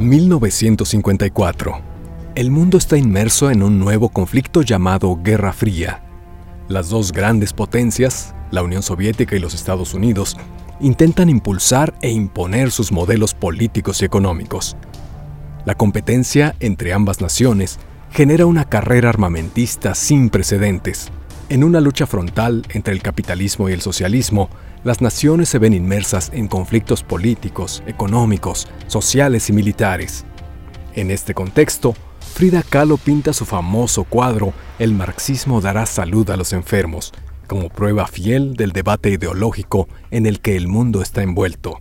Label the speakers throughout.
Speaker 1: 1954. El mundo está inmerso en un nuevo conflicto llamado Guerra Fría. Las dos grandes potencias, la Unión Soviética y los Estados Unidos, intentan impulsar e imponer sus modelos políticos y económicos. La competencia entre ambas naciones genera una carrera armamentista sin precedentes. En una lucha frontal entre el capitalismo y el socialismo, las naciones se ven inmersas en conflictos políticos, económicos, sociales y militares. En este contexto, Frida Kahlo pinta su famoso cuadro El marxismo dará salud a los enfermos, como prueba fiel del debate ideológico en el que el mundo está envuelto.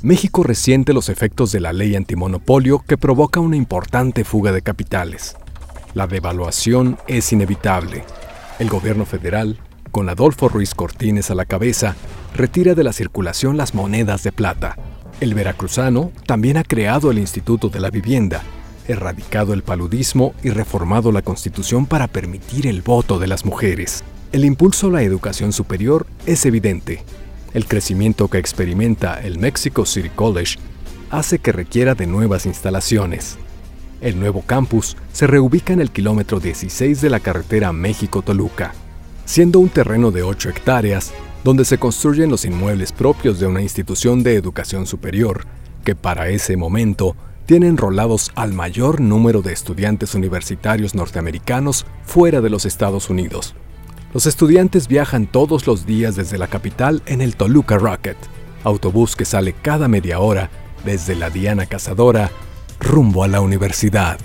Speaker 1: México resiente los efectos de la ley antimonopolio que provoca una importante fuga de capitales. La devaluación es inevitable. El gobierno federal, con Adolfo Ruiz Cortines a la cabeza, retira de la circulación las monedas de plata. El veracruzano también ha creado el Instituto de la Vivienda, erradicado el paludismo y reformado la Constitución para permitir el voto de las mujeres. El impulso a la educación superior es evidente. El crecimiento que experimenta el Mexico City College hace que requiera de nuevas instalaciones. El nuevo campus se reubica en el kilómetro 16 de la carretera México-Toluca siendo un terreno de 8 hectáreas donde se construyen los inmuebles propios de una institución de educación superior, que para ese momento tiene enrolados al mayor número de estudiantes universitarios norteamericanos fuera de los Estados Unidos. Los estudiantes viajan todos los días desde la capital en el Toluca Rocket, autobús que sale cada media hora desde la Diana Cazadora rumbo a la universidad.